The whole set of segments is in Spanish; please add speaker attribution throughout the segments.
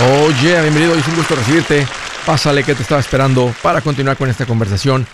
Speaker 1: Oye, bienvenido, es un gusto recibirte. Pásale que te estaba esperando para continuar con esta conversación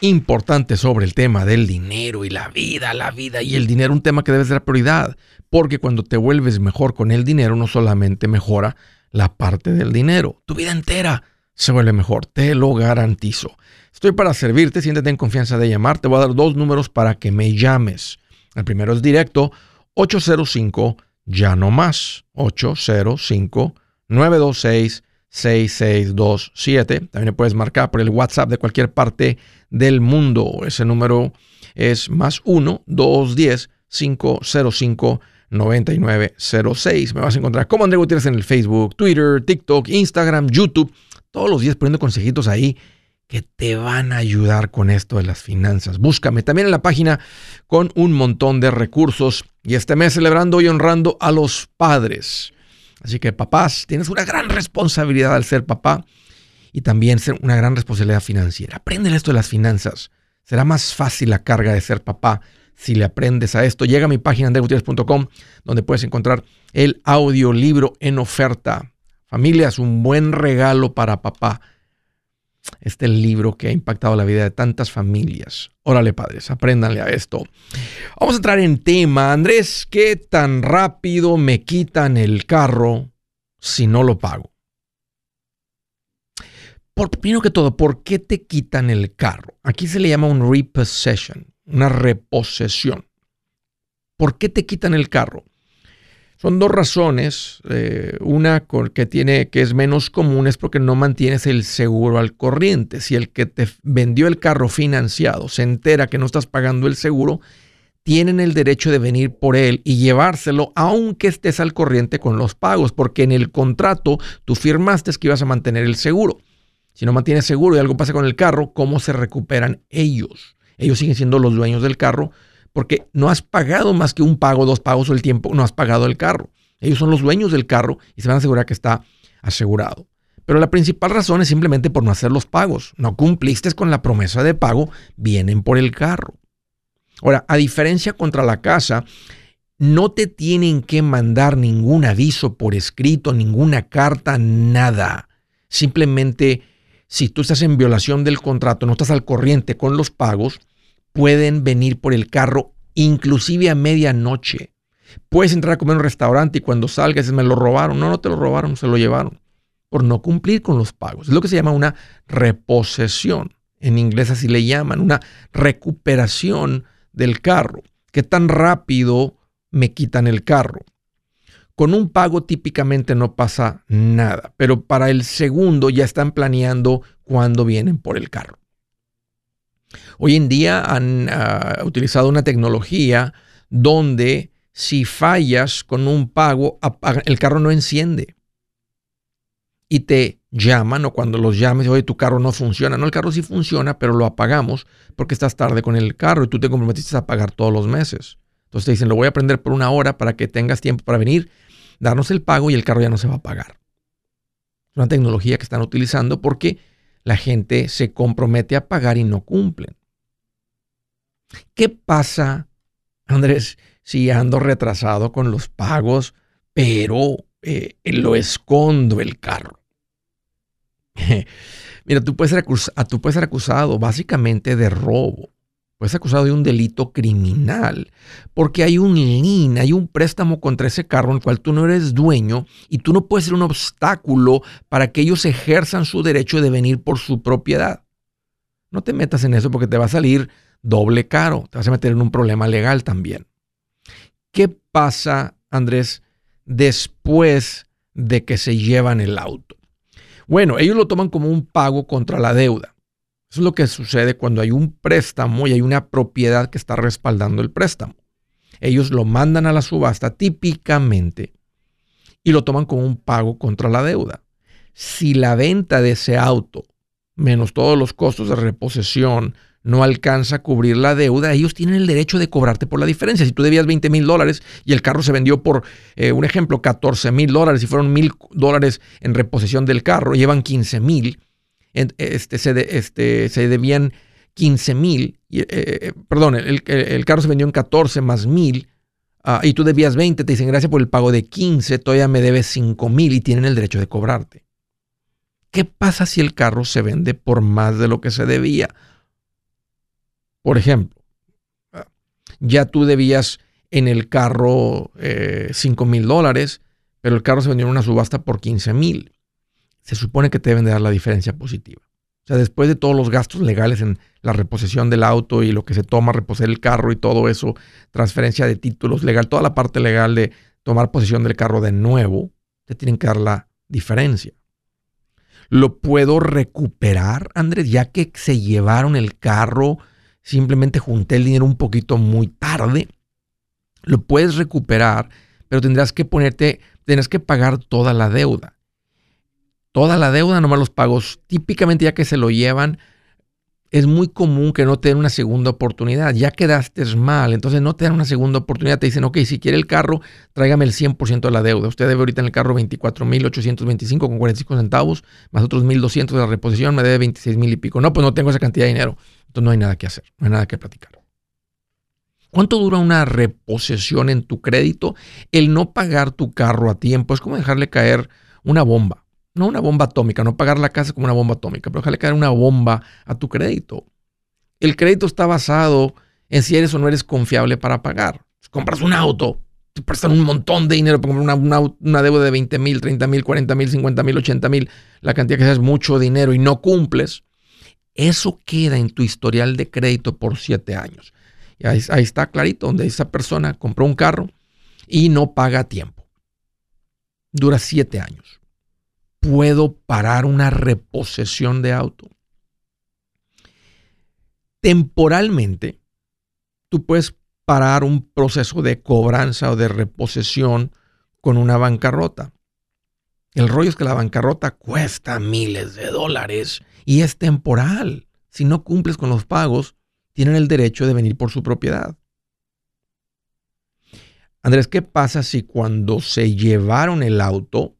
Speaker 1: importante sobre el tema del dinero y la vida, la vida y el dinero, un tema que debe ser prioridad, porque cuando te vuelves mejor con el dinero, no solamente mejora la parte del dinero, tu vida entera se vuelve mejor, te lo garantizo. Estoy para servirte, siéntete en confianza de llamar, te voy a dar dos números para que me llames. El primero es directo, 805 ya no más, 805 926 6627. También puedes marcar por el WhatsApp de cualquier parte del mundo. Ese número es más 1-210-505-9906. Me vas a encontrar como André Gutiérrez en el Facebook, Twitter, TikTok, Instagram, YouTube. Todos los días poniendo consejitos ahí que te van a ayudar con esto de las finanzas. Búscame también en la página con un montón de recursos y este mes celebrando y honrando a los padres. Así que papás, tienes una gran responsabilidad al ser papá y también ser una gran responsabilidad financiera. Aprende esto de las finanzas. Será más fácil la carga de ser papá si le aprendes a esto. Llega a mi página andregutierrez.com donde puedes encontrar el audiolibro en oferta. Familia, es un buen regalo para papá este libro que ha impactado la vida de tantas familias. Órale, padres, apréndanle a esto. Vamos a entrar en tema. Andrés, ¿qué tan rápido me quitan el carro si no lo pago? Por, primero que todo, ¿por qué te quitan el carro? Aquí se le llama un repossession, una reposesión. ¿Por qué te quitan el carro? Son dos razones. Eh, una que tiene que es menos común es porque no mantienes el seguro al corriente. Si el que te vendió el carro financiado se entera que no estás pagando el seguro, tienen el derecho de venir por él y llevárselo aunque estés al corriente con los pagos, porque en el contrato tú firmaste que ibas a mantener el seguro. Si no mantienes seguro y algo pasa con el carro, ¿cómo se recuperan ellos? Ellos siguen siendo los dueños del carro, porque no has pagado más que un pago, dos pagos o el tiempo, no has pagado el carro. Ellos son los dueños del carro y se van a asegurar que está asegurado. Pero la principal razón es simplemente por no hacer los pagos. No cumpliste con la promesa de pago, vienen por el carro. Ahora, a diferencia contra la casa, no te tienen que mandar ningún aviso por escrito, ninguna carta, nada. Simplemente, si tú estás en violación del contrato, no estás al corriente con los pagos, pueden venir por el carro inclusive a medianoche. Puedes entrar a comer en un restaurante y cuando salgas me lo robaron. No, no te lo robaron, se lo llevaron por no cumplir con los pagos. Es lo que se llama una reposesión. En inglés así le llaman, una recuperación del carro. ¿Qué tan rápido me quitan el carro? Con un pago típicamente no pasa nada, pero para el segundo ya están planeando cuándo vienen por el carro. Hoy en día han ah, utilizado una tecnología donde si fallas con un pago, el carro no enciende. Y te llaman o cuando los llames, oye, tu carro no funciona. No, el carro sí funciona, pero lo apagamos porque estás tarde con el carro y tú te comprometiste a pagar todos los meses. Entonces te dicen, lo voy a prender por una hora para que tengas tiempo para venir, darnos el pago y el carro ya no se va a pagar. Es una tecnología que están utilizando porque la gente se compromete a pagar y no cumplen. ¿Qué pasa, Andrés, si ando retrasado con los pagos, pero eh, lo escondo el carro? Mira, tú puedes, ser tú puedes ser acusado básicamente de robo. Ser acusado de un delito criminal porque hay un lien, hay un préstamo contra ese carro en el cual tú no eres dueño y tú no puedes ser un obstáculo para que ellos ejerzan su derecho de venir por su propiedad. No te metas en eso porque te va a salir doble caro, te vas a meter en un problema legal también. ¿Qué pasa, Andrés, después de que se llevan el auto? Bueno, ellos lo toman como un pago contra la deuda. Eso es lo que sucede cuando hay un préstamo y hay una propiedad que está respaldando el préstamo. Ellos lo mandan a la subasta típicamente y lo toman como un pago contra la deuda. Si la venta de ese auto, menos todos los costos de reposición, no alcanza a cubrir la deuda, ellos tienen el derecho de cobrarte por la diferencia. Si tú debías 20 mil dólares y el carro se vendió por, eh, un ejemplo, 14 mil dólares y fueron mil dólares en reposición del carro, llevan 15 mil, este, se, este, se debían 15 mil, eh, eh, perdón, el, carro se vendió en 14 más mil, ah, y tú debías 20, te dicen gracias por el pago de 15, todavía me debes 5 mil y tienen el derecho de cobrarte. ¿Qué pasa si el carro se vende por más de lo que se debía? Por ejemplo, ah, ya tú debías en el carro 5 eh, mil dólares, pero el carro se vendió en una subasta por 15 mil. Se supone que te deben de dar la diferencia positiva. O sea, después de todos los gastos legales en la reposición del auto y lo que se toma, reposer el carro y todo eso, transferencia de títulos legal, toda la parte legal de tomar posesión del carro de nuevo, te tienen que dar la diferencia. ¿Lo puedo recuperar, Andrés? Ya que se llevaron el carro, simplemente junté el dinero un poquito muy tarde. Lo puedes recuperar, pero tendrás que ponerte, tendrás que pagar toda la deuda toda la deuda, nomás los pagos. Típicamente ya que se lo llevan, es muy común que no te den una segunda oportunidad. Ya quedaste mal, entonces no te dan una segunda oportunidad. Te dicen, ok, si quiere el carro, tráigame el 100% de la deuda. Usted debe ahorita en el carro 24.825 con 45 centavos, más otros 1.200 de la reposición, me debe 26.000 y pico. No, pues no tengo esa cantidad de dinero. Entonces no hay nada que hacer, no hay nada que platicar. ¿Cuánto dura una reposición en tu crédito? El no pagar tu carro a tiempo es como dejarle caer una bomba no una bomba atómica, no pagar la casa como una bomba atómica, pero déjale caer una bomba a tu crédito. El crédito está basado en si eres o no eres confiable para pagar. compras un auto, te prestan un montón de dinero para comprar una, deuda de 20 mil, 30 mil, 40 mil, 50 mil, 80 mil, la cantidad que sea es mucho dinero y no cumples. Eso queda en tu historial de crédito por siete años. Y ahí, ahí está clarito, donde esa persona compró un carro y no paga a tiempo. Dura siete años puedo parar una reposesión de auto. Temporalmente, tú puedes parar un proceso de cobranza o de reposesión con una bancarrota. El rollo es que la bancarrota cuesta miles de dólares y es temporal. Si no cumples con los pagos, tienen el derecho de venir por su propiedad. Andrés, ¿qué pasa si cuando se llevaron el auto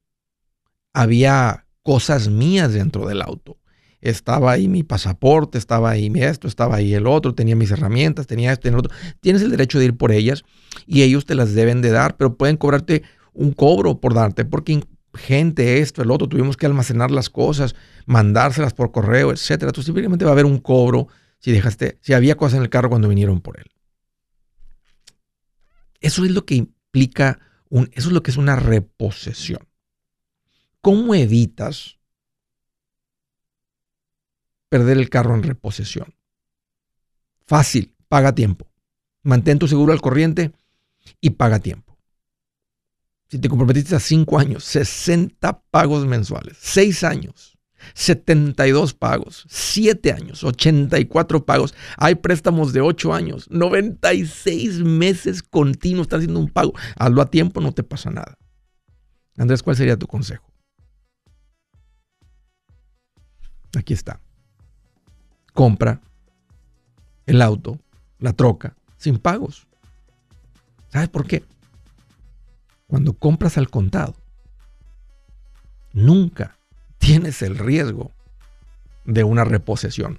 Speaker 1: había cosas mías dentro del auto. Estaba ahí mi pasaporte, estaba ahí esto, estaba ahí el otro, tenía mis herramientas, tenía esto, tenía otro. Tienes el derecho de ir por ellas y ellos te las deben de dar, pero pueden cobrarte un cobro por darte, porque gente, esto, el otro, tuvimos que almacenar las cosas, mandárselas por correo, etcétera. Tú simplemente va a haber un cobro si dejaste, si había cosas en el carro cuando vinieron por él. Eso es lo que implica un, eso es lo que es una reposesión. ¿Cómo evitas perder el carro en reposición? Fácil, paga tiempo. Mantén tu seguro al corriente y paga tiempo. Si te comprometiste a 5 años, 60 pagos mensuales. 6 años, 72 pagos. 7 años, 84 pagos. Hay préstamos de 8 años, 96 meses continuos. Estás haciendo un pago. Hazlo a tiempo, no te pasa nada. Andrés, ¿cuál sería tu consejo? Aquí está. Compra el auto, la troca, sin pagos. ¿Sabes por qué? Cuando compras al contado, nunca tienes el riesgo de una reposición.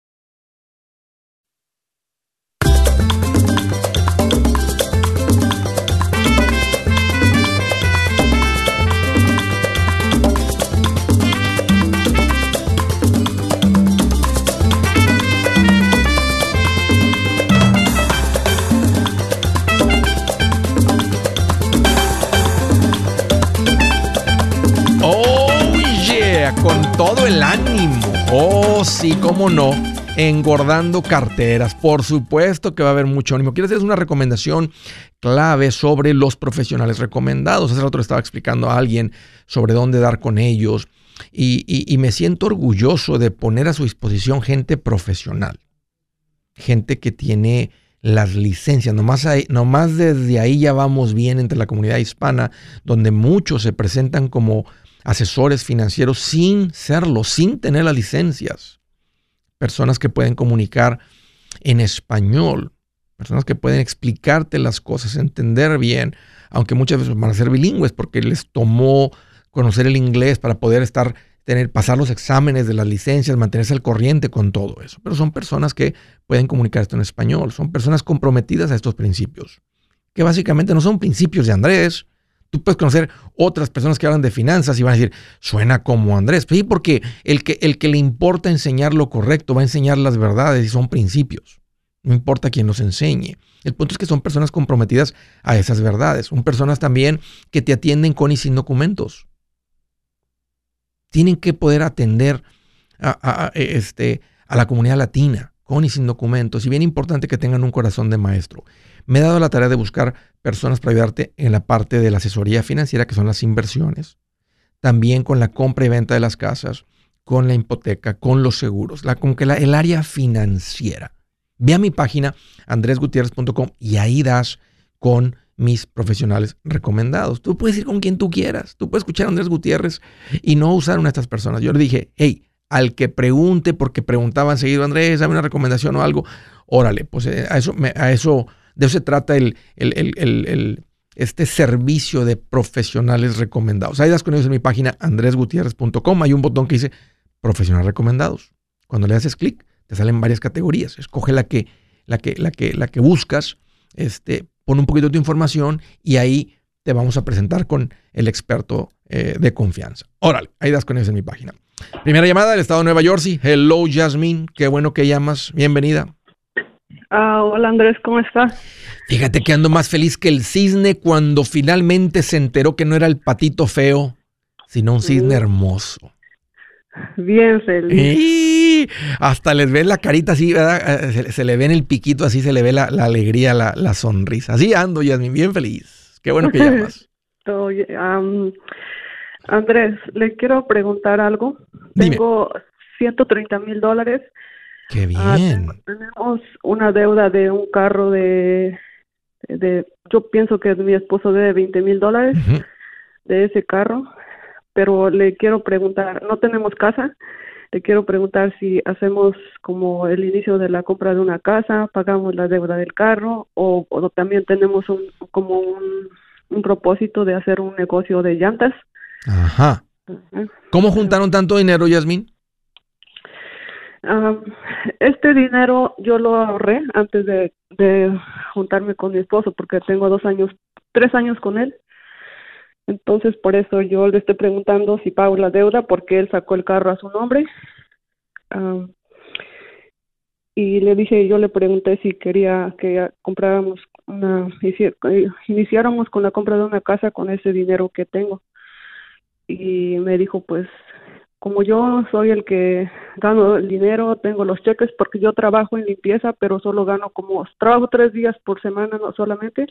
Speaker 1: sí, cómo no. Engordando carteras. Por supuesto que va a haber mucho ánimo. Quiero hacerles una recomendación clave sobre los profesionales recomendados. Hace rato le estaba explicando a alguien sobre dónde dar con ellos. Y, me siento orgulloso de poner a su disposición gente profesional. Gente que tiene las licencias. Nomás, nomás desde ahí ya vamos bien entre la comunidad hispana, donde muchos se presentan como asesores financieros sin serlo, sin tener las licencias. Personas que pueden comunicar en español, personas que pueden explicarte las cosas, entender bien, aunque muchas veces van a ser bilingües porque les tomó conocer el inglés para poder estar tener pasar los exámenes de las licencias, mantenerse al corriente con todo eso. Pero son personas que pueden comunicar esto en español, son personas comprometidas a estos principios, que básicamente no son principios de Andrés, Tú puedes conocer otras personas que hablan de finanzas y van a decir, suena como Andrés. Sí, porque el que, el que le importa enseñar lo correcto va a enseñar las verdades y son principios. No importa quién los enseñe. El punto es que son personas comprometidas a esas verdades. Son personas también que te atienden con y sin documentos. Tienen que poder atender a, este, a la comunidad latina con y sin documentos. Y bien importante que tengan un corazón de maestro. Me he dado la tarea de buscar personas para ayudarte en la parte de la asesoría financiera, que son las inversiones, también con la compra y venta de las casas, con la hipoteca, con los seguros, la, como que el área financiera. Ve a mi página andresgutierrez.com y ahí das con mis profesionales recomendados. Tú puedes ir con quien tú quieras. Tú puedes escuchar a Andrés Gutiérrez y no usar una de estas personas. Yo le dije, hey, al que pregunte, porque preguntaban seguido, Andrés, dame una recomendación o algo, órale, pues eh, a eso, a eso de eso se trata el, este servicio de profesionales recomendados. Ahí das con ellos en mi página andresgutierrez.com. Hay un botón que dice profesionales recomendados. Cuando le haces clic, te salen varias categorías. Escoge la que, la que, la que, la que buscas, este, pon un poquito de tu información y ahí te vamos a presentar con el experto eh, de confianza. Órale, ahí das con ellos en mi página. Primera llamada del estado de Nueva Jersey. Hello, Jasmine. Qué bueno que llamas. Bienvenida.
Speaker 2: Ah, hola Andrés, ¿cómo estás?
Speaker 1: Fíjate que ando más feliz que el cisne cuando finalmente se enteró que no era el patito feo, sino un cisne hermoso.
Speaker 2: Bien feliz.
Speaker 1: hasta les ve la carita así, ¿verdad? Eh, se, le ve en el piquito así, se le ve la, alegría, la, sonrisa. Así ando, Yasmin, bien feliz. Qué bueno que llamas.
Speaker 2: Andrés, le quiero preguntar algo. Tengo 130 mil dólares
Speaker 1: Qué ah, bien.
Speaker 2: tenemos una deuda de un carro de, de, yo pienso que mi esposo debe 20 mil dólares de ese carro, pero le quiero preguntar, no tenemos casa, le quiero preguntar si hacemos como el inicio de la compra de una casa, pagamos la deuda del carro o, también tenemos un, como un, un propósito de hacer un negocio de llantas.
Speaker 1: Ajá. ¿Cómo juntaron tanto dinero, Yasmin?
Speaker 2: este dinero yo lo ahorré antes de, juntarme con mi esposo porque tengo dos años, tres años con él. Entonces por eso yo le estoy preguntando si pago la deuda porque él sacó el carro a su nombre. y le dije, yo le pregunté si quería que compráramos una, iniciáramos con la compra de una casa con ese dinero que tengo. Y me dijo, pues, como yo soy el que gano el dinero, tengo los cheques porque yo trabajo en limpieza, pero solo gano como, trabajo tres días por semana, no solamente,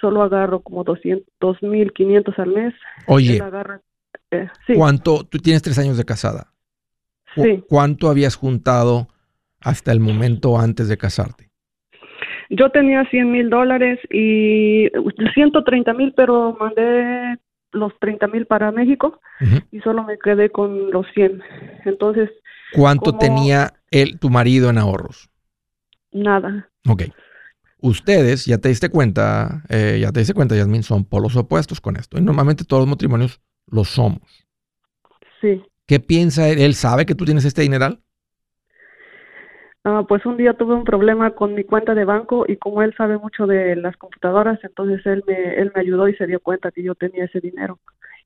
Speaker 2: solo agarro como 200, mil 500 al mes.
Speaker 1: Oye, eh, ¿cuánto, tú tienes tres años de casada?
Speaker 2: Sí.
Speaker 1: ¿Cuánto habías juntado hasta el momento antes de casarte?
Speaker 2: Yo tenía 100 mil dólares y 130 mil, pero mandé los 30 mil para México y solo me quedé con los 100. Entonces.
Speaker 1: ¿Cuánto tenía él, tu marido en ahorros?
Speaker 2: Nada.
Speaker 1: Ok. Ustedes, ya te diste cuenta, eh, ya te diste cuenta, Yasmin, son polos opuestos con esto. Y normalmente todos los matrimonios lo somos.
Speaker 2: Sí.
Speaker 1: ¿Qué piensa él? ¿Él sabe que tú tienes este dineral?
Speaker 2: Ah, pues un día tuve un problema con mi cuenta de banco y como él sabe mucho de las computadoras, entonces él me, él me ayudó y se dio cuenta que yo tenía ese dinero.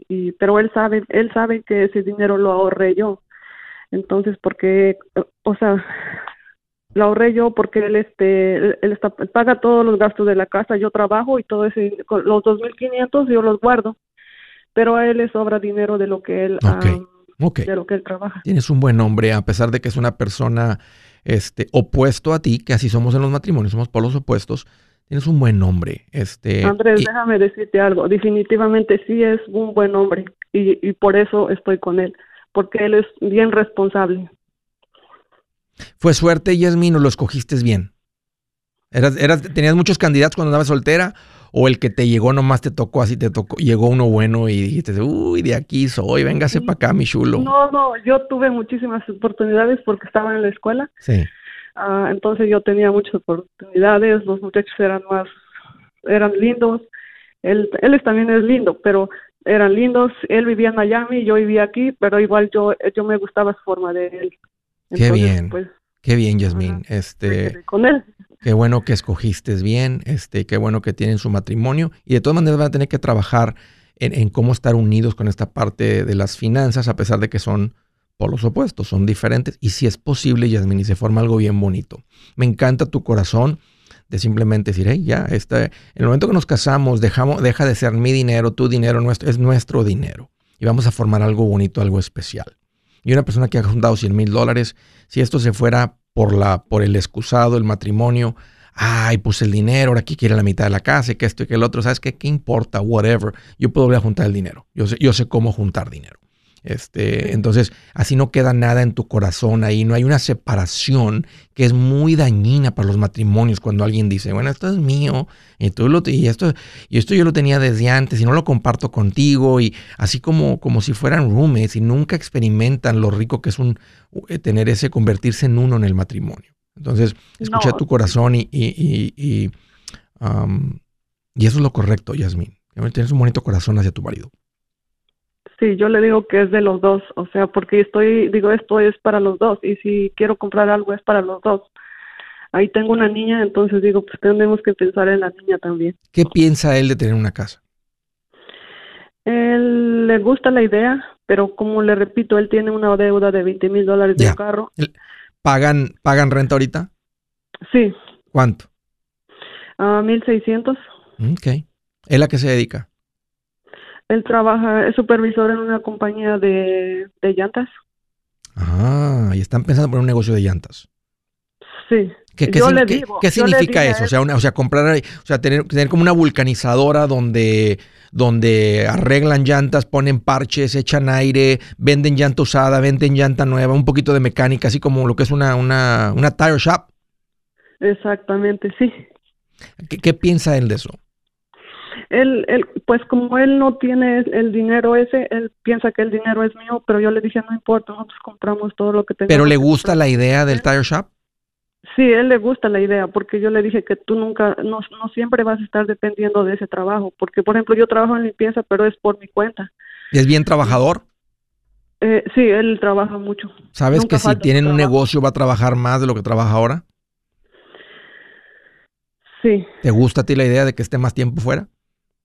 Speaker 2: Y, pero él sabe, él sabe que ese dinero lo ahorré yo. Entonces, porque, o sea, lo ahorré yo porque él, este, él, está, paga todos los gastos de la casa, yo trabajo y todo ese, los 2.500 yo los guardo. Pero a él le sobra dinero de lo que él, de lo que él trabaja.
Speaker 1: Tienes un buen nombre, a pesar de que es una persona este, opuesto a ti, que así somos en los matrimonios, somos polos opuestos, tienes un buen nombre. Este,
Speaker 2: Andrés, déjame decirte algo, definitivamente sí es un buen hombre y, y por eso estoy con él, porque él es bien responsable.
Speaker 1: ¿Fue suerte, Yasmin, o lo escogiste bien? ¿Eras, eras, ¿Tenías muchos candidatos cuando andabas soltera? ¿O el que te llegó nomás te tocó así, te tocó, llegó uno bueno y dijiste, uy, de aquí soy, véngase para acá, mi chulo?
Speaker 2: No, no, yo tuve muchísimas oportunidades porque estaba en la escuela.
Speaker 1: Sí.
Speaker 2: Ah, entonces yo tenía muchas oportunidades, los muchachos eran más, eran lindos. Él, él también es lindo, pero eran lindos. Él vivía en Miami, yo vivía aquí, pero igual yo, yo me gustaba su forma de él.
Speaker 1: Qué bien. Pues, Qué bien, Yasmín. Este,
Speaker 2: con él.
Speaker 1: Qué bueno que escogiste bien, este, qué bueno que tienen su matrimonio y de todas maneras van a tener que trabajar en, cómo estar unidos con esta parte de las finanzas, a pesar de que son polos opuestos, son diferentes. Y si es posible, Yasmin, y se forma algo bien bonito. Me encanta tu corazón de simplemente decir, hey, ya, este, en el momento que nos casamos, dejamos, deja de ser mi dinero, tu dinero, nuestro, es nuestro dinero. Y vamos a formar algo bonito, algo especial. Y una persona que ha juntado 100 mil dólares, si esto se fuera por, la, por el excusado, el matrimonio, ay, puse el dinero, ahora aquí quiere la mitad de la casa y que esto y que el otro, ¿sabes qué? ¿Qué importa? Whatever. Yo puedo volver a juntar el dinero. Yo sé, yo sé cómo juntar dinero. Este, entonces, así no queda nada en tu corazón ahí, no hay una separación que es muy dañina para los matrimonios cuando alguien dice, bueno, esto es mío y, tú lo, y, esto, y esto yo lo tenía desde antes y no lo comparto contigo y así como, como si fueran roommates y nunca experimentan lo rico que es un, eh, tener ese, convertirse en uno en el matrimonio. Entonces, escucha tu corazón y, y, y, y eso es lo correcto, Yasmin. Tienes un bonito corazón hacia tu marido.
Speaker 2: Sí, yo le digo que es de los dos, o sea, porque estoy, digo, esto es para los dos y si quiero comprar algo es para los dos. Ahí tengo una niña, entonces digo, pues tenemos que pensar en la niña también.
Speaker 1: ¿Qué piensa él de tener una casa?
Speaker 2: Él le gusta la idea, pero como le repito, él tiene una deuda de 20 mil dólares de un carro.
Speaker 1: ¿Pagan, ¿Pagan renta ahorita?
Speaker 2: Sí.
Speaker 1: ¿Cuánto?
Speaker 2: A 1.600.
Speaker 1: Ok. ¿Él a qué se dedica?
Speaker 2: Él trabaja, es supervisor en una compañía de, llantas.
Speaker 1: Ah, y están pensando en poner un negocio de llantas.
Speaker 2: Sí.
Speaker 1: ¿Qué, qué, significa eso? O sea, o sea, comprar, o sea, tener, tener como una vulcanizadora donde, donde arreglan llantas, ponen parches, echan aire, venden llanta usada, venden llanta nueva, un poquito de mecánica, así como lo que es una, una, una tire shop.
Speaker 2: Exactamente, sí.
Speaker 1: ¿Qué, qué piensa él de eso?
Speaker 2: Él, él, pues como él no tiene el dinero ese, él piensa que el dinero es mío, pero yo le dije, no importa, nosotros compramos todo lo que tenemos.
Speaker 1: ¿Pero le gusta la idea del tire shop?
Speaker 2: Sí, él le gusta la idea, porque yo le dije que tú nunca, no, no siempre vas a estar dependiendo de ese trabajo, porque por ejemplo yo trabajo en limpieza, pero es por mi cuenta.
Speaker 1: ¿Y es bien trabajador?
Speaker 2: Eh, sí, él trabaja mucho.
Speaker 1: ¿Sabes que si tienen un negocio va a trabajar más de lo que trabaja ahora?
Speaker 2: Sí.
Speaker 1: ¿Te gusta a ti la idea de que esté más tiempo fuera?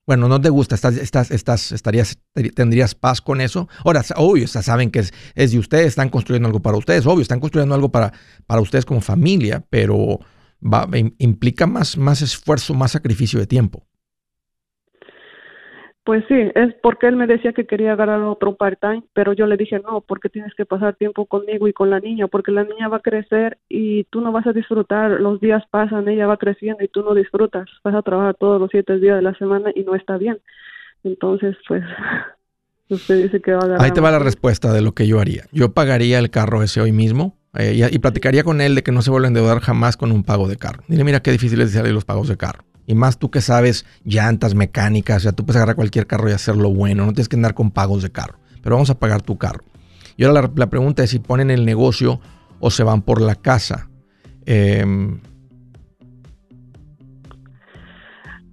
Speaker 1: Bueno, no te gusta, estás, estás, estás, estarías, tendrías paz con eso. Ahora, obvio, saben que es, de ustedes, están construyendo algo para ustedes, obvio, están construyendo algo para, para ustedes como familia, pero va, implica más, más esfuerzo, más sacrificio de tiempo.
Speaker 2: Pues sí, es porque él me decía que quería agarrar otro part-time, pero yo le dije no, porque tienes que pasar tiempo conmigo y con la niña, porque la niña va a crecer y tú no vas a disfrutar, los días pasan, ella va creciendo y tú no disfrutas, vas a trabajar todos los siete días de la semana y no está bien. Entonces, pues, usted dice que va a agarrar.
Speaker 1: Ahí te va la respuesta de lo que yo haría. Yo pagaría el carro ese hoy mismo eh, y, y, platicaría con él de que no se vuelva a endeudar jamás con un pago de carro. Dile, mira qué difícil es salir los pagos de carro. Y más tú que sabes llantas, mecánicas, o sea, tú puedes agarrar cualquier carro y hacerlo bueno, no tienes que andar con pagos de carro, pero vamos a pagar tu carro. Y ahora la, pregunta es si ponen el negocio o se van por la casa. Em,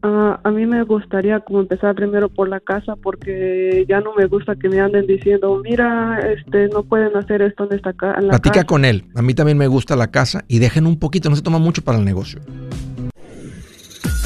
Speaker 2: ah, a mí me gustaría como empezar primero por la casa porque ya no me gusta que me anden diciendo, mira, este, no pueden hacer esto en esta casa.
Speaker 1: Platica con él. A mí también me gusta la casa y dejen un poquito, no se toma mucho para el negocio.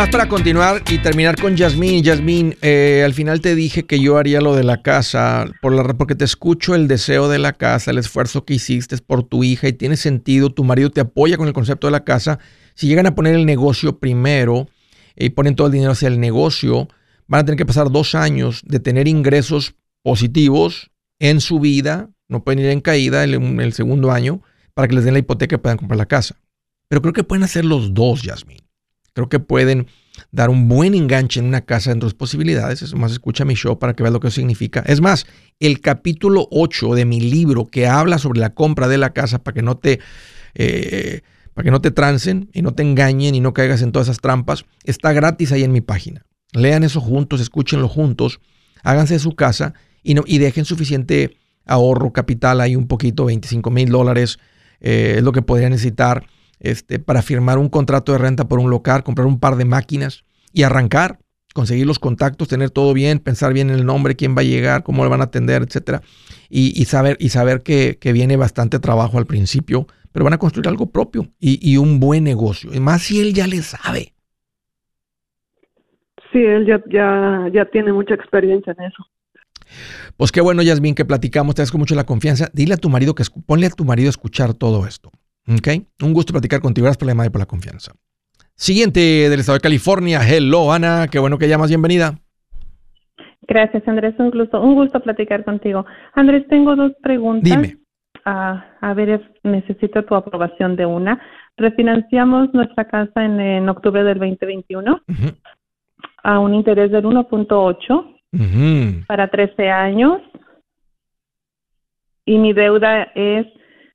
Speaker 1: Además, para continuar y terminar con Yasmín, Yasmín, eh, al final te dije que yo haría lo de la casa, porque te escucho el deseo de la casa, el esfuerzo que hiciste por tu hija y tiene sentido, tu marido te apoya con el concepto de la casa. Si llegan a poner el negocio primero y ponen todo el dinero hacia el negocio, van a tener que pasar dos años de tener ingresos positivos en su vida, no pueden ir en caída en el segundo año para que les den la hipoteca y puedan comprar la casa. Pero creo que pueden hacer los dos, Yasmín. Creo que pueden dar un buen enganche en una casa dentro de sus posibilidades. Es más, escucha mi show para que veas lo que significa. Es más, el capítulo 8 de mi libro que habla sobre la compra de la casa para que no te... Eh, para que no te trancen y no te engañen y no caigas en todas esas trampas, está gratis ahí en mi página. Lean eso juntos, escúchenlo juntos, háganse su casa y, no, y dejen suficiente ahorro, capital ahí un poquito, 25 mil dólares, eh, es lo que podrían necesitar este, para firmar un contrato de renta por un local, comprar un par de máquinas y arrancar, conseguir los contactos, tener todo bien, pensar bien en el nombre, quién va a llegar, cómo le van a atender, etcétera, y, saber, y saber que, viene bastante trabajo al principio, pero van a construir algo propio y, un buen negocio. Y más si él ya le sabe.
Speaker 2: Sí, él ya, ya, ya tiene mucha experiencia en eso.
Speaker 1: Pues qué bueno, Yasmin, que platicamos, te agradezco mucho la confianza. Dile a tu marido que ponle a tu marido a escuchar todo esto. Ok, un gusto platicar contigo. Gracias por la llamada y por la confianza. Siguiente del estado de California. Hello, Ana. Qué bueno que llamas. Bienvenida.
Speaker 3: Gracias, Andrés. Un gusto, un gusto platicar contigo. Andrés, tengo dos preguntas.
Speaker 1: Dime.
Speaker 3: Ah, a ver, necesito tu aprobación de una. Refinanciamos nuestra casa en, octubre del 2021 a un interés del 1.8 para 13 años y mi deuda es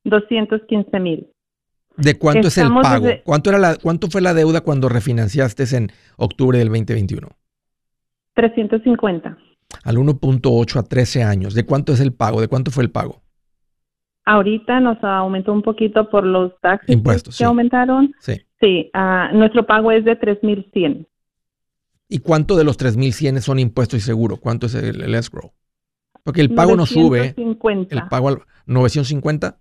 Speaker 3: 215 mil.
Speaker 1: ¿De cuánto es el pago? ¿Cuánto, era la, ¿Cuánto fue la deuda cuando refinanciaste en octubre del 2021?
Speaker 3: 350.
Speaker 1: Al 1.8 a 13 años. ¿De cuánto es el pago? ¿De cuánto fue el pago?
Speaker 3: Ahorita nos aumentó un poquito por los taxes
Speaker 1: Impuestos,
Speaker 3: que aumentaron.
Speaker 1: Sí.
Speaker 3: Sí, uh, nuestro pago es de 3.100.
Speaker 1: ¿Y cuánto de los 3.100 son impuestos y seguro? ¿Cuánto es el, escrow? Porque el pago no sube. El pago al 950.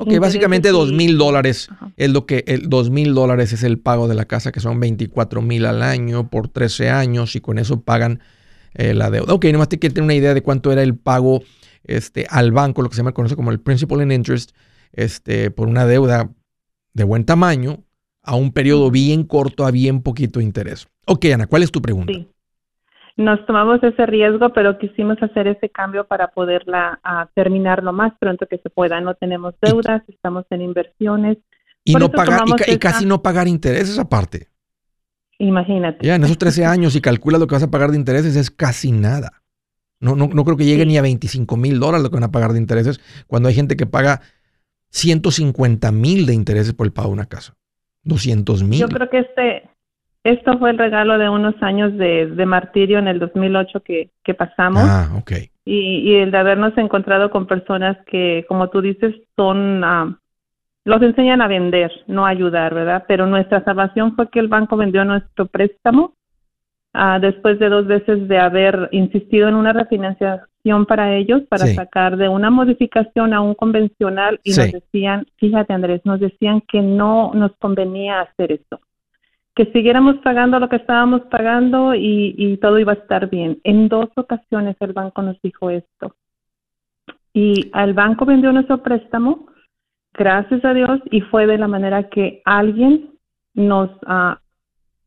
Speaker 1: Ok, básicamente dos mil dólares es lo que, el dos mil dólares es el pago de la casa, que son 24 mil al año por 13 años y con eso pagan eh, la deuda. Ok, nomás te quiero tener una idea de cuánto era el pago este, al banco, lo que se llama, conoce como el principal and interest, este, por una deuda de buen tamaño a un periodo bien corto a bien poquito interés. Ok, Ana, ¿cuál es tu pregunta? Sí.
Speaker 3: Nos tomamos ese riesgo, pero quisimos hacer ese cambio para poderla terminar lo más pronto que se pueda. No tenemos deudas, estamos en inversiones.
Speaker 1: Y, no pagar, y, casi no pagar intereses aparte.
Speaker 3: Imagínate.
Speaker 1: Ya, en esos 13 años, si calculas lo que vas a pagar de intereses, es casi nada. No, no, no creo que llegue ni a 25 mil dólares lo que van a pagar de intereses, cuando hay gente que paga 150 mil de intereses por el pago de una casa. 200 mil.
Speaker 3: Yo creo que este, esto fue el regalo de unos años de, martirio en el 2008 que, que pasamos.
Speaker 1: Ah, ok.
Speaker 3: Y, y, el de habernos encontrado con personas que, como tú dices, son, ah, los enseñan a vender, no a ayudar, ¿verdad? Pero nuestra salvación fue que el banco vendió nuestro préstamo ah, después de dos veces de haber insistido en una refinanciación para ellos, para sacar de una modificación a un convencional y nos decían, fíjate Andrés, nos decían que no nos convenía hacer esto que siguiéramos pagando lo que estábamos pagando y, todo iba a estar bien. En dos ocasiones el banco nos dijo esto. Y al banco vendió nuestro préstamo, gracias a Dios, y fue de la manera que alguien nos ah,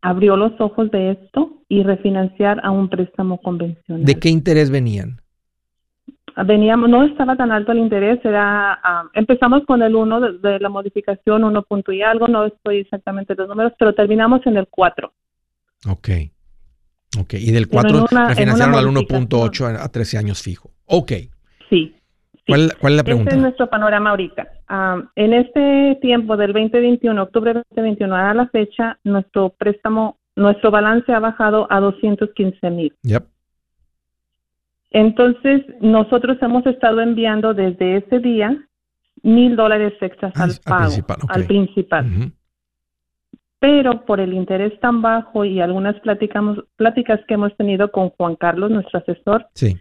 Speaker 3: abrió los ojos de esto y refinanciar a un préstamo convencional.
Speaker 1: ¿De qué interés venían?
Speaker 3: Veníamos, no estaba tan alto el interés, era, ah, empezamos con el 1 de, la modificación, 1 punto y algo, no estoy exactamente los números, pero terminamos en el 4.
Speaker 1: Ok. Ok, y del 4 refinanciaron al 1.8 a 13 años fijo. Ok.
Speaker 3: Sí.
Speaker 1: ¿Cuál, ¿Cuál, es la pregunta?
Speaker 3: Este es nuestro panorama ahorita. Ah, en este tiempo del 2021, octubre 2021 a la fecha, nuestro préstamo, nuestro balance ha bajado a 215 mil.
Speaker 1: Yep.
Speaker 3: Entonces, nosotros hemos estado enviando desde ese día mil dólares extras al, pago, al principal. Pero por el interés tan bajo y algunas platicamos, pláticas que hemos tenido con Juan Carlos, nuestro asesor,
Speaker 1: sí.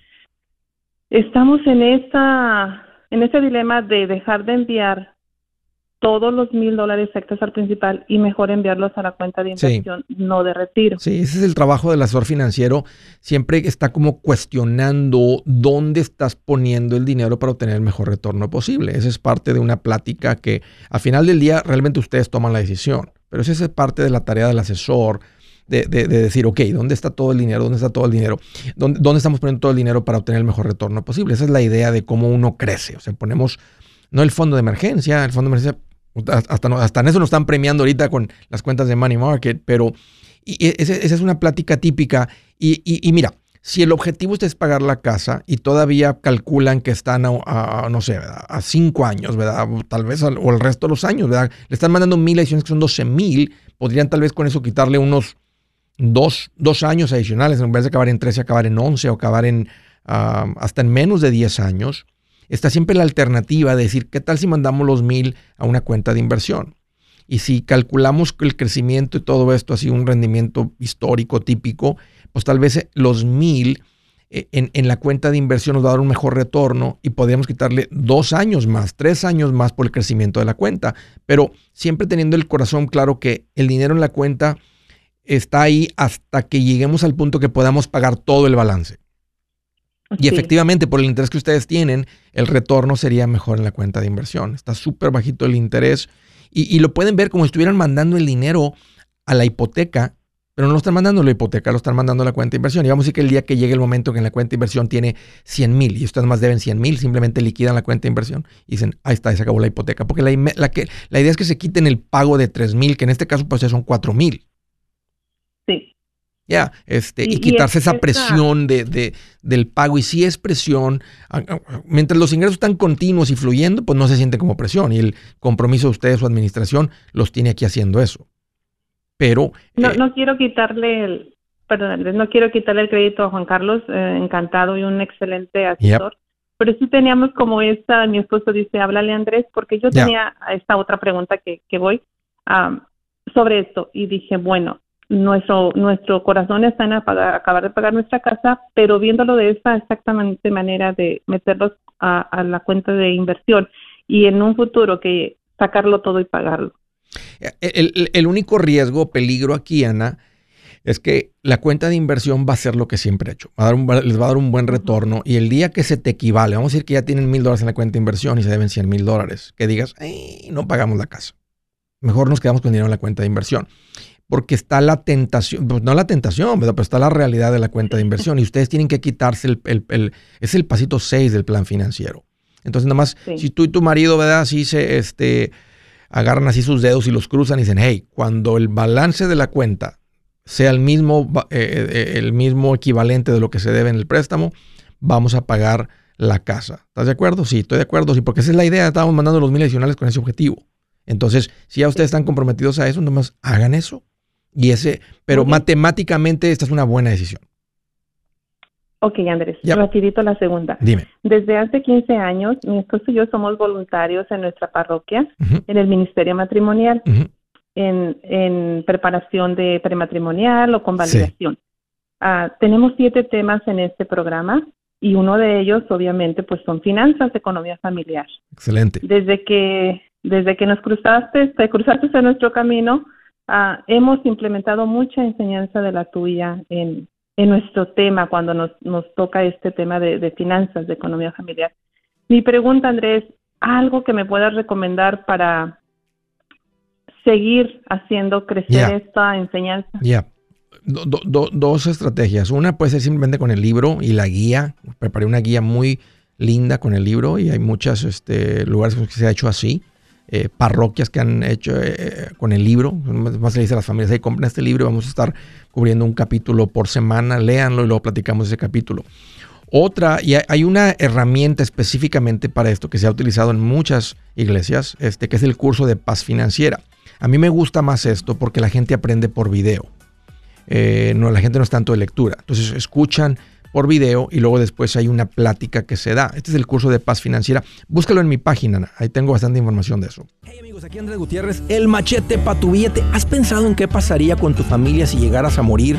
Speaker 3: estamos en esa en ese dilema de dejar de enviar todos los mil dólares extras al principal y mejor enviarlos a la cuenta de inversión, no de retiro.
Speaker 1: Sí, ese es el trabajo del asesor financiero. Siempre está como cuestionando dónde estás poniendo el dinero para obtener el mejor retorno posible. Esa es parte de una plática que al final del día realmente ustedes toman la decisión. Pero esa es parte de la tarea del asesor. De, decir, ok, ¿dónde está todo el dinero? ¿Dónde está todo el dinero? ¿Dónde, ¿Dónde estamos poniendo todo el dinero para obtener el mejor retorno posible? Esa es la idea de cómo uno crece. O sea, ponemos no el fondo de emergencia, el fondo de emergencia hasta, hasta en eso nos están premiando ahorita con las cuentas de Money Market, pero e, esa, es una plática típica. Y, mira, si el objetivo es pagar la casa y todavía calculan que están a, no sé, a cinco años, ¿verdad? Tal vez o el resto de los años, ¿verdad? Le están mandando mil ediciones que son 12 mil, podrían tal vez con eso quitarle unos dos, años adicionales, en vez de acabar en 13, acabar en 11 o acabar en ah, hasta en menos de 10 años está siempre la alternativa de decir, ¿qué tal si mandamos los mil a una cuenta de inversión? Y si calculamos el crecimiento y todo esto, así un rendimiento histórico típico, pues tal vez eh, los mil eh, en, la cuenta de inversión nos va a dar un mejor retorno y podríamos quitarle dos años más, tres años más por el crecimiento de la cuenta. Pero siempre teniendo el corazón claro que el dinero en la cuenta está ahí hasta que lleguemos al punto que podamos pagar todo el balance. Y efectivamente, por el interés que ustedes tienen, el retorno sería mejor en la cuenta de inversión. Está súper bajito el interés. Y, lo pueden ver como si estuvieran mandando el dinero a la hipoteca, pero no lo están mandando a la hipoteca, lo están mandando a la cuenta de inversión. Y vamos a decir que el día que llegue el momento que en la cuenta de inversión tiene 100 mil y ustedes más deben 100 mil, simplemente liquidan la cuenta de inversión y dicen, ahí está, se acabó la hipoteca. Porque la, la, que, la idea es que se quiten el pago de 3 mil, que en este caso pues ya son 4 mil.
Speaker 3: Sí.
Speaker 1: Ya, este, y, quitarse esa presión de, del pago. Y si es presión, mientras los ingresos están continuos y fluyendo, pues no se siente como presión. Y el compromiso de ustedes, su administración, los tiene aquí haciendo eso. Pero.
Speaker 3: No, eh, no quiero quitarle el. Perdón, no quiero quitarle el crédito a Juan Carlos, eh, encantado y un excelente asesor. Pero sí teníamos como esta, mi esposo dice, háblale Andrés, porque yo tenía esta otra pregunta que, que voy sobre esto. Y dije, bueno, nuestro, nuestro corazón está en acabar de pagar nuestra casa, pero viéndolo de esta exactamente manera de meterlos a, la cuenta de inversión y en un futuro que sacarlo todo y pagarlo.
Speaker 1: El, el único riesgo, peligro aquí, Ana, es que la cuenta de inversión va a ser lo que siempre he hecho. Va a dar un, les va a dar un buen retorno y el día que se te equivale, vamos a decir que ya tienen mil dólares en la cuenta de inversión y se deben 100 mil dólares, que digas, no pagamos la casa. Mejor nos quedamos con dinero en la cuenta de inversión. Porque está la tentación, pues no la tentación, pero está la realidad de la cuenta de inversión y ustedes tienen que quitarse el, es el pasito 6 del plan financiero. Entonces, nada más, si tú y tu marido, ¿verdad? Así se, este, agarran así sus dedos y los cruzan y dicen, hey, cuando el balance de la cuenta sea el mismo, eh, eh, el mismo equivalente de lo que se debe en el préstamo, vamos a pagar la casa. ¿Estás de acuerdo? Sí, estoy de acuerdo. Sí, porque esa es la idea. Estamos mandando los mil adicionales con ese objetivo. Entonces, si ya ustedes están comprometidos a eso, nomás hagan eso. Y ese, pero matemáticamente esta es una buena decisión.
Speaker 3: Ok, Andrés, rapidito la segunda.
Speaker 1: Dime.
Speaker 3: Desde hace 15 años, mi esposo y yo somos voluntarios en nuestra parroquia, en el Ministerio Matrimonial en, preparación de prematrimonial o convalidación. Ah, tenemos siete temas en este programa y uno de ellos, obviamente, pues son finanzas, economía familiar.
Speaker 1: Excelente.
Speaker 3: Desde que, desde que nos cruzaste, te cruzaste en nuestro camino, ah, hemos implementado mucha enseñanza de la tuya en, en nuestro tema cuando nos, nos toca este tema de, de finanzas, de economía familiar. Mi pregunta, Andrés, algo que me puedas recomendar para seguir haciendo crecer esta enseñanza.
Speaker 1: Ya. dos estrategias. Una puede ser simplemente con el libro y la guía. Preparé una guía muy linda con el libro y hay muchos este, lugares que se ha hecho así. Eh, parroquias que han hecho eh, con el libro. Más le dice a las familias, hey, compren este libro, vamos a estar cubriendo un capítulo por semana, léanlo y luego platicamos ese capítulo. Otra, y hay una herramienta específicamente para esto que se ha utilizado en muchas iglesias, este, que es el curso de paz financiera. A mí me gusta más esto porque la gente aprende por video. Eh, no, la gente no es tanto de lectura. Entonces escuchan por video y luego después hay una plática que se da. Este es el curso de paz financiera. Búscalo en mi página, ahí tengo bastante información de eso.
Speaker 4: Hey amigos, aquí Andrés Gutiérrez, el machete para tu billete. ¿Has pensado en qué pasaría con tu familia si llegaras a morir?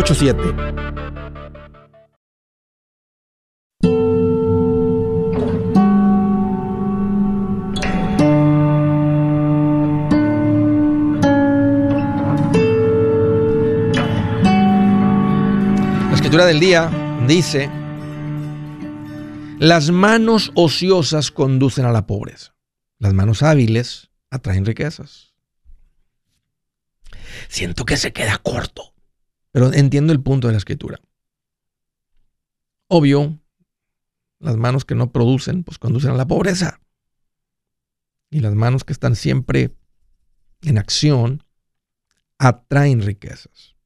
Speaker 1: la escritura del día dice, las manos ociosas conducen a la pobreza, las manos hábiles atraen riquezas. Siento que se queda corto pero entiendo el punto de la escritura. Obvio, las manos que no producen, pues conducen a la pobreza. Y las manos que están siempre en acción atraen riquezas.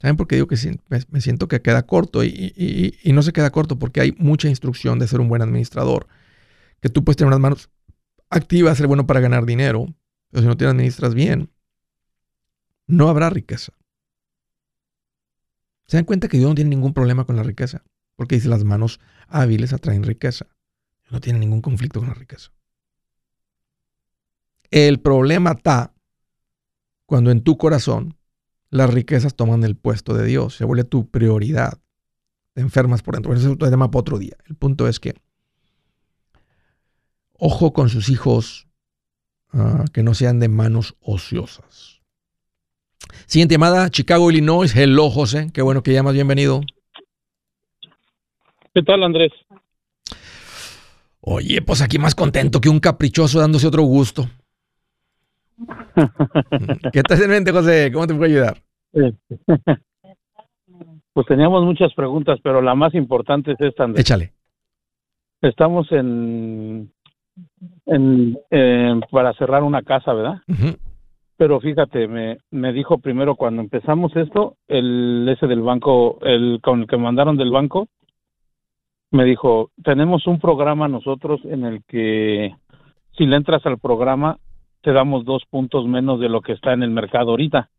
Speaker 1: ¿Saben por qué digo que me siento que queda corto? Y, no se queda corto porque hay mucha instrucción de ser un buen administrador. Que tú puedes tener unas manos activas, ser bueno para ganar dinero, pero si no te administras bien, no habrá riqueza. ¿Se dan cuenta que Dios no tiene ningún problema con la riqueza? Porque dice las manos hábiles atraen riqueza. No tiene ningún conflicto con la riqueza. El problema está cuando en tu corazón las riquezas toman el puesto de Dios, se vuelve tu prioridad. Te enfermas por dentro. Eso es otro tema para otro día. El punto es que, ojo con sus hijos ah, que no sean de manos ociosas. Siguiente llamada, Chicago, Illinois. Hello, José. Qué bueno que llamas. Bienvenido.
Speaker 5: ¿Qué tal, Andrés?
Speaker 1: Oye, pues aquí más contento que un caprichoso dándose otro gusto. ¿Qué estás en mente, José? ¿Cómo te puedo ayudar?
Speaker 5: Pues teníamos muchas preguntas, pero la más importante es esta. Andrés.
Speaker 1: Échale.
Speaker 5: Estamos en, en eh, para cerrar una casa, ¿verdad?
Speaker 1: Ujú.
Speaker 5: Pero fíjate, me, me dijo primero cuando empezamos esto, el ese del banco, el con el que mandaron del banco, me dijo, tenemos un programa nosotros en el que si le entras al programa te damos dos puntos menos de lo que está en el mercado ahorita.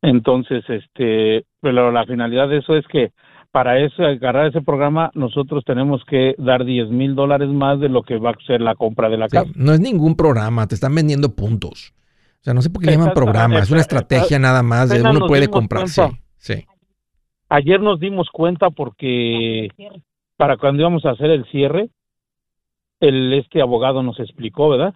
Speaker 5: Entonces, este, pero la finalidad de eso es que para eso, agarrar ese programa, nosotros tenemos que dar 10 mil dólares más de lo que va a ser la compra de la
Speaker 1: Sí,
Speaker 5: casa.
Speaker 1: no es ningún programa, te están vendiendo puntos. O sea, no sé por qué le llaman programa, es una estrategia nada más de uno puede
Speaker 5: dimos
Speaker 1: comprar. Sí, sí.
Speaker 5: Ayer nos dimos cuenta porque para cuando íbamos a hacer el cierre, el este abogado nos explicó, ¿verdad?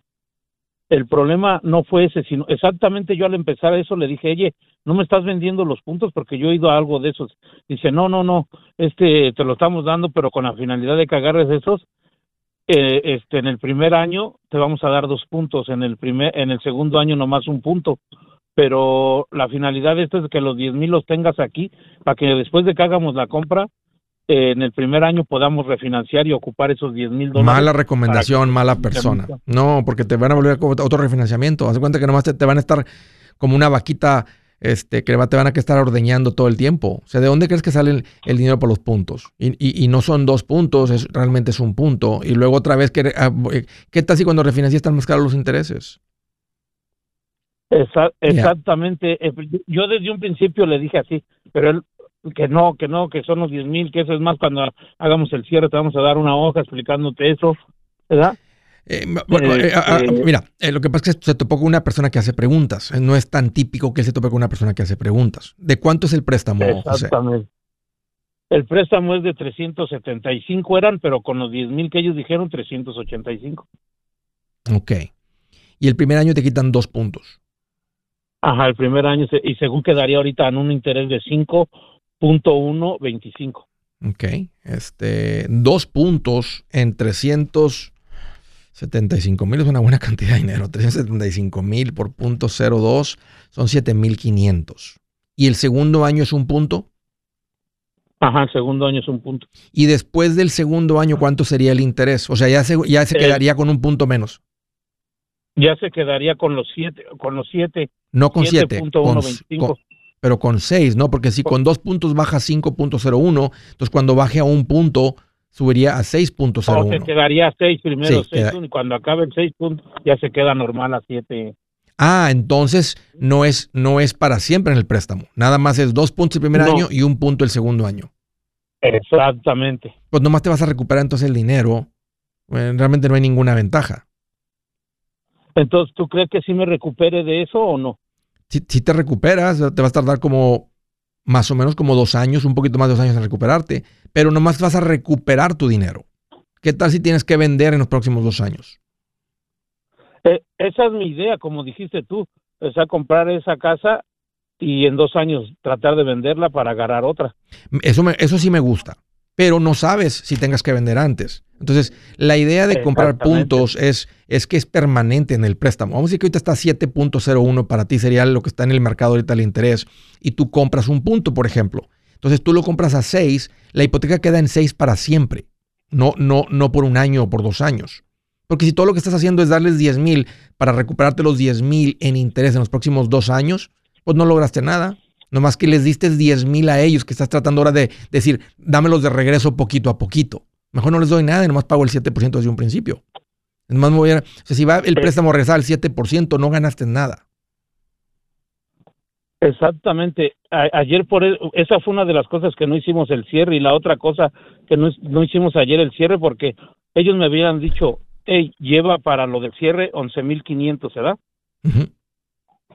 Speaker 5: El problema no fue ese, sino exactamente yo al empezar eso le dije, oye, no me estás vendiendo los puntos porque yo he ido a algo de esos. Dice, no, no, no, este te lo estamos dando, pero con la finalidad de que agarres esos. eh, este, en el primer año te vamos a dar dos puntos, en el primer, en el segundo año nomás un punto. Pero la finalidad de esto es que los 10 mil los tengas aquí para que después de que hagamos la compra, en el primer año podamos refinanciar y ocupar esos 10 mil dólares.
Speaker 1: Mala recomendación, mala persona. No, porque te van a volver a otro refinanciamiento. Haz cuenta que nomás te, te van a estar como una vaquita este, que te van a que estar ordeñando todo el tiempo. O sea, ¿de dónde crees que sale el, el dinero por los puntos? Y, y- y no son dos puntos, es, realmente es un punto. Y luego otra vez, que, ah, eh, ¿qué tal si cuando refinancias están más caros los intereses?
Speaker 5: Exactamente. Eh, Yo desde un principio le dije así, pero él que no, que no, que son los 10 mil, que eso es más cuando hagamos el cierre, te vamos a dar una hoja explicándote eso, ¿verdad?
Speaker 1: Eh, bueno,
Speaker 5: Eh,
Speaker 1: eh, ah, ah,
Speaker 5: eh,
Speaker 1: mira, lo que pasa es que se topó con una persona que hace preguntas. No es tan típico que él se tope con una persona que hace preguntas. ¿De cuánto es el préstamo, José?
Speaker 5: Exactamente. El préstamo es de 375 eran, pero con los 10 mil que ellos dijeron, 385.
Speaker 1: Ok. Y el primer año te quitan dos puntos.
Speaker 5: Ajá, el primer año, se- y según quedaría ahorita en un interés de 5.125.
Speaker 1: Ok. Este, dos puntos en 375 mil es una buena cantidad de dinero. 375 mil por punto 02 son 7500. Y el segundo año es un punto.
Speaker 5: Ajá, el segundo año es un punto.
Speaker 1: Y después del segundo año, ¿cuánto sería el interés? O sea, ya se, ya se
Speaker 5: Eh,
Speaker 1: quedaría con un punto menos.
Speaker 5: Ya se quedaría con los siete, con los siete,
Speaker 1: No con 7,
Speaker 5: 7.125.
Speaker 1: pero con 6, ¿no? Porque si con dos puntos baja a 5.01, entonces cuando baje a un punto, subiría a
Speaker 5: O se
Speaker 1: 6.01.
Speaker 5: quedaría a seis primero,
Speaker 1: Sí,
Speaker 5: seis,
Speaker 1: queda-
Speaker 5: y cuando acabe el seis puntos, ya se queda normal a siete.
Speaker 1: Ah, entonces no es, no es para siempre en el préstamo. Nada más es dos puntos el primer
Speaker 5: No.
Speaker 1: año y un punto el segundo año.
Speaker 5: Exactamente.
Speaker 1: Pues nomás te vas a recuperar entonces el dinero. Eh, realmente no hay ninguna ventaja.
Speaker 5: Entonces, ¿tú crees que sí me recupere de eso o no?
Speaker 1: Si, si te recuperas, te vas a tardar como más o menos como dos años, un poquito más de dos años en recuperarte, pero nomás vas a recuperar tu dinero. ¿Qué tal si tienes que vender en los próximos dos años?
Speaker 5: Eh, esa es mi idea, como dijiste tú, o sea, comprar esa casa y en dos años tratar de venderla para agarrar otra.
Speaker 1: Eso, me- eso sí me gusta, pero no sabes si tengas que vender antes. Entonces, la idea de comprar puntos es, es que es permanente en el préstamo. Vamos a decir que ahorita está 7.01 para ti, sería lo que está en el mercado ahorita el interés, y tú compras un punto, por ejemplo. Entonces tú lo compras a 6, la hipoteca queda en 6 para siempre, no, no, no por un año o por dos años. Porque si todo lo que estás haciendo es darles 10 mil para recuperarte los 10 mil en interés en los próximos dos años, pues no lograste nada. Nomás que les diste 10 mil a ellos, que estás tratando ahora de decir, dámelos de regreso poquito a poquito. Mejor no les doy nada y nomás pago el 7% desde un principio. Nomás me voy a, o sea, si va el préstamo a regresar al 7%, no ganaste nada.
Speaker 5: Exactamente. A- ayer por e- esa fue una de las cosas que no hicimos el cierre y la otra cosa que no, no hicimos ayer el cierre porque ellos me habían dicho, hey, lleva para lo del cierre 11.500, ¿verdad?
Speaker 1: Ujú.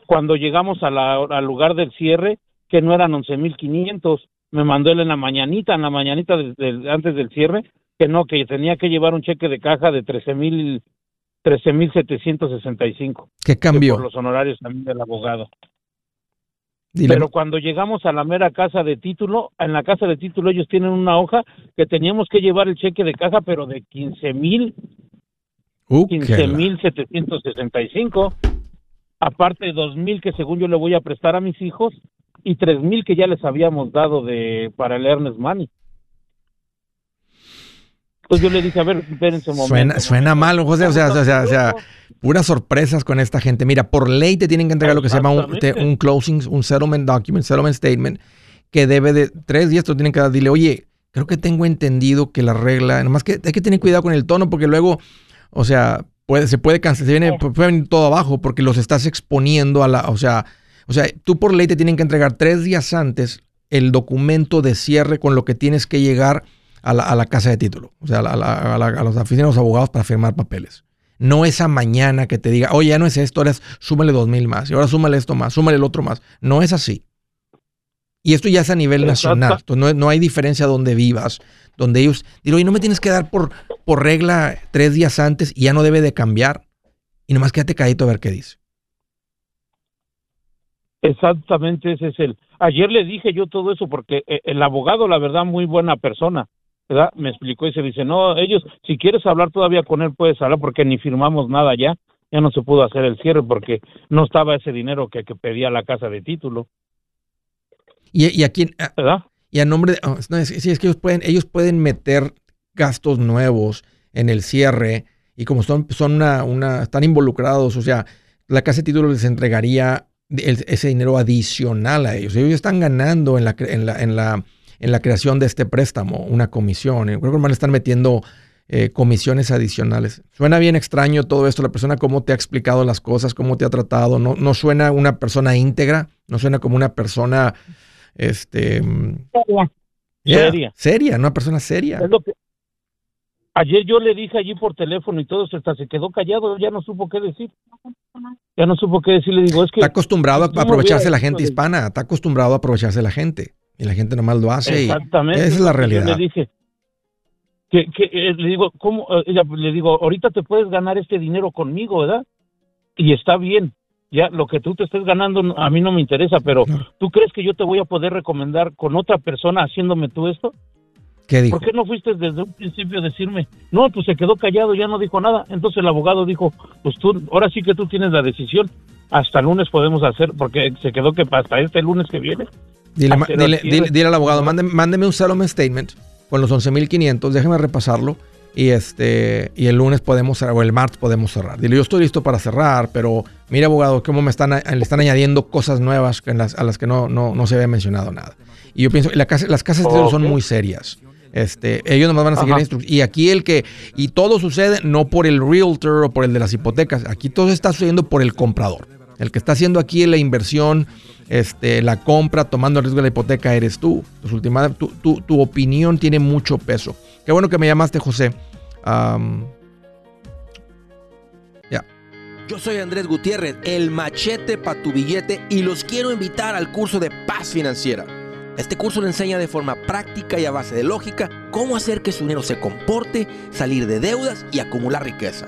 Speaker 5: Cuando llegamos a la- al lugar del cierre, que no eran 11.500, me mandó él en la mañanita, en la mañanita antes del cierre, que no, que tenía que llevar un cheque de caja de 13.000 13.765
Speaker 1: ¿Qué
Speaker 5: que
Speaker 1: cambió?
Speaker 5: por los honorarios también del abogado.
Speaker 1: Dile-
Speaker 5: Pero cuando llegamos a la mera casa de título, en la casa de título ellos tienen una hoja que teníamos que llevar el cheque de caja, pero de 15 mil,
Speaker 1: Uh,
Speaker 5: 15
Speaker 1: que la-
Speaker 5: mil 765, aparte de 2 mil que según yo le voy a prestar a mis hijos, y tres mil que ya les habíamos dado de para el Ernest Money. Pues yo le dije, a ver, espérense un momento.
Speaker 1: Suena, suena mal, José, o sea, o sea, o sea, puras sorpresas con esta gente. Mira, por ley te tienen que entregar lo que se llama un, un closing, un settlement document, settlement statement, que debe de tres días te lo tienen que dar. Dile, oye, creo que tengo entendido que la regla, nomás que hay que tener cuidado con el tono porque luego, o sea, puede, se puede cancelar, se viene, puede venir todo abajo porque los estás exponiendo a la, o sea, o sea, tú por ley te tienen que entregar tres días antes el documento de cierre con lo que tienes que llegar a la, casa de título, o sea, a, la, a, los oficinas de los abogados para firmar papeles. No esa mañana que te diga, oye, ya no es esto, ahora es, súmale dos mil más, y ahora súmale esto más, súmale el otro más. No es así. Y esto ya es a nivel nacional. no, no, hay diferencia donde vivas, donde ellos digo, oye, no me tienes que dar por, por regla tres días antes y ya no debe de cambiar. Y nomás quédate caído a ver qué dice.
Speaker 5: Exactamente, ese es el. Ayer le dije yo todo eso porque eh, el abogado, la verdad, muy buena persona, ¿verdad? Me explicó y se dice, no, ellos, si quieres hablar todavía con él, puedes hablar porque ni firmamos nada ya, ya no se pudo hacer el cierre porque no estaba ese dinero que, que pedía la casa de título.
Speaker 1: Y, y aquí, ¿verdad? Y a nombre de, oh, no, es, es que ellos pueden, ellos pueden meter gastos nuevos en el cierre y como son, son una, una, están involucrados, o sea, la casa de título les entregaría ese dinero adicional a ellos. Ellos están ganando en la, en la, en la en la creación de este préstamo, una comisión. Creo que van a estar metiendo eh, comisiones adicionales. Suena bien extraño todo esto, la persona cómo te ha explicado las cosas, cómo te ha tratado, no, no suena una persona íntegra, no suena como una persona, este...
Speaker 5: Seria. seria.
Speaker 1: Seria, una persona seria.
Speaker 5: Ayer yo le dije allí por teléfono y todo, hasta se quedó callado, ya no supo qué decir. Ya no supo qué decir, le digo, es que...
Speaker 1: Está acostumbrado a aprovecharse la gente hispana, está acostumbrado a aprovecharse la gente. Y la gente nomás lo hace. Exactamente. esa es la realidad.
Speaker 5: le dije, que, que eh, le digo, ¿cómo? Eh, ella, le digo, ahorita te puedes ganar este dinero conmigo, ¿verdad? Y está bien. Ya, lo que tú te estés ganando a mí no me interesa, pero ¿tú crees que yo te voy a poder recomendar con otra persona haciéndome tú esto?
Speaker 1: ¿Qué dijo?
Speaker 5: ¿Por qué no fuiste desde un principio a decirme? No, pues se quedó callado, ya no dijo nada. Entonces el abogado dijo, pues tú, ahora sí que tú tienes la decisión. Hasta el lunes podemos hacer, porque se quedó que hasta este lunes que viene
Speaker 1: Dile, dile, al abogado, mándeme, mándeme un settlement statement con los 11.500, déjeme repasarlo y este y el lunes podemos o el martes podemos cerrar. Dile, yo estoy listo para cerrar, pero mire abogado, cómo me están le están añadiendo cosas nuevas a las que no, no, se había mencionado nada. Y yo pienso, las casas de título son muy serias. Este, ellos nomás van a seguir la instrucción. Y aquí el que, y todo sucede no por el realtor o por el de las hipotecas, aquí todo está sucediendo por el comprador. El que está haciendo aquí la inversión este, la compra, tomando el riesgo de la hipoteca, eres tú. tu, tu, opinión tiene mucho peso. Qué bueno que me llamaste, José.
Speaker 4: ya. Yo soy Andrés Gutiérrez, el machete para tu billete, y los quiero invitar al curso de paz financiera. Este curso le enseña de forma práctica y a base de lógica cómo hacer que su dinero se comporte, salir de deudas y acumular riqueza.